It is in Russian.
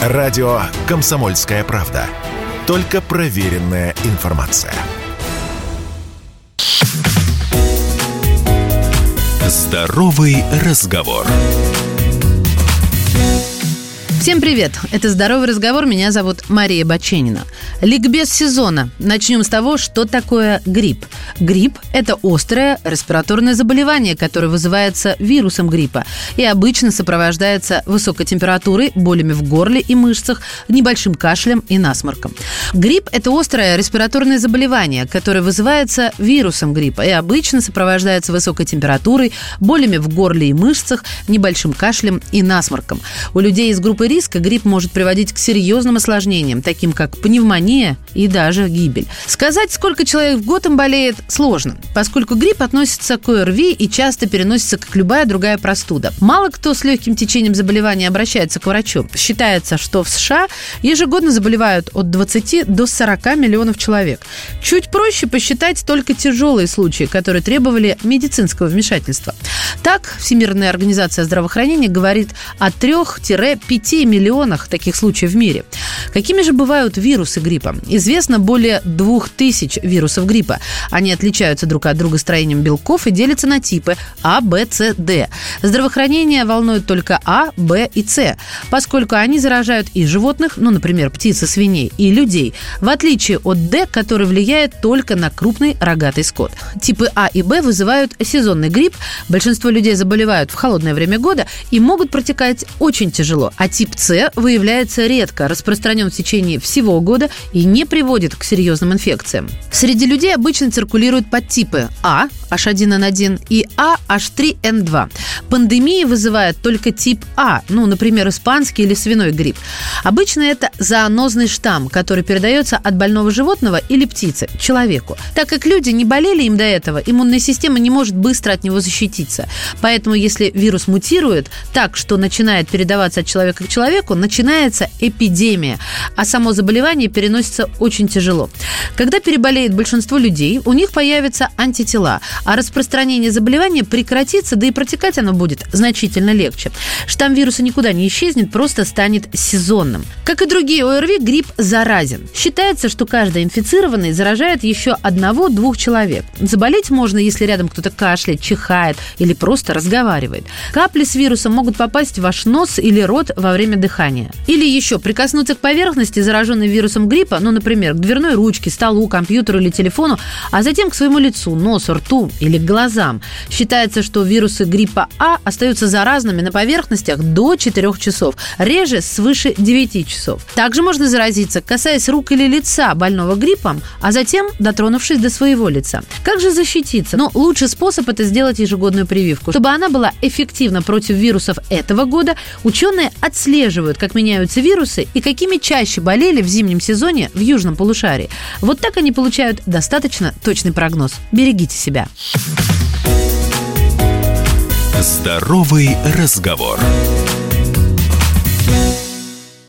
Радио «Комсомольская правда». Только проверенная информация. Здоровый разговор. Всем привет! Это «Здоровый разговор». Меня зовут Мария Баченина. Ликбез сезона. Начнем с того, что такое грипп. Грипп – это острое респираторное заболевание, которое вызывается вирусом гриппа и обычно сопровождается высокой температурой, болями в горле и мышцах, небольшим кашлем и насморком. Грипп – это острое респираторное заболевание, которое вызывается вирусом гриппа и обычно сопровождается высокой температурой, болями в горле и мышцах, небольшим кашлем и насморком. У людей из группы риска грипп может приводить к серьезным осложнениям, таким как пневмония и даже гибель. Сказать, сколько человек в год им болеет, сложно, поскольку грипп относится к ОРВИ и часто переносится как любая другая простуда. Мало кто с легким течением заболевания обращается к врачу. Считается, что в США ежегодно заболевают от 20 до 40 миллионов человек. Чуть проще посчитать только тяжелые случаи, которые требовали медицинского вмешательства. Так, Всемирная организация здравоохранения говорит о 3-5 миллионах таких случаев в мире. Какими же бывают вирусы гриппа? Известно более 2000 вирусов гриппа. Они отличаются друг от друга строением белков и делятся на типы А, Б, С, Д. Здравоохранение волнует только А, Б и С, поскольку они заражают и животных, ну, например, птиц и свиней, и людей, в отличие от Д, который влияет только на крупный рогатый скот. Типы А и Б вызывают сезонный грипп. Большинство людей заболевают в холодное время года и могут протекать очень тяжело. А тип С выявляется редко, распространен в течение всего года и не приводит к серьезным инфекциям. Среди людей обычно циркулируют подтипы А, H1N1 и А, H3N2. Пандемии вызывает только тип А, ну, например, испанский или свиной грипп. Обычно это зоонозный штамм, который передается от больного животного или птицы человеку. Так как люди не болели им до этого, иммунная система не может быстро от него защититься. Поэтому, если вирус мутирует так, что начинает передаваться от человека к человеку, начинается эпидемия, а само заболевание переносится очень тяжело. Когда переболеет большинство людей, у них появятся антитела, а распространение заболевания прекратится, да и протекать оно будет значительно легче. Штамм вируса никуда не исчезнет, просто станет сезонным. Как и другие ОРВИ, грипп заразен. Считается, что каждый инфицированный заражает еще одного-двух человек. Заболеть можно, если рядом кто-то кашляет, чихает или просто разговаривает. Капли с вирусом могут попасть в ваш нос или рот во время дыхания. Или еще прикоснуться к поверхности, зараженной вирусом гриппа, ну, например, к дверной ручке, столу, компьютеру или телефону, а затем к своему лицу, носу, рту или к глазам. Считается, что вирусы гриппа А остаются заразными на поверхностях до 4 часов, реже свыше 9 часов. Также можно заразиться, касаясь рук или лица больного гриппом, а затем дотронувшись до своего лица. Как же защититься? Ну, лучший способ это сделать ежегодную прививку. Чтобы она была эффективна против вирусов этого года, ученые отслеживают, как меняются вирусы и какими чаще болели в зимнем сезоне в южном полушарии. Вот так они получают достаточно точный прогноз. Берегите себя. Здоровый разговор.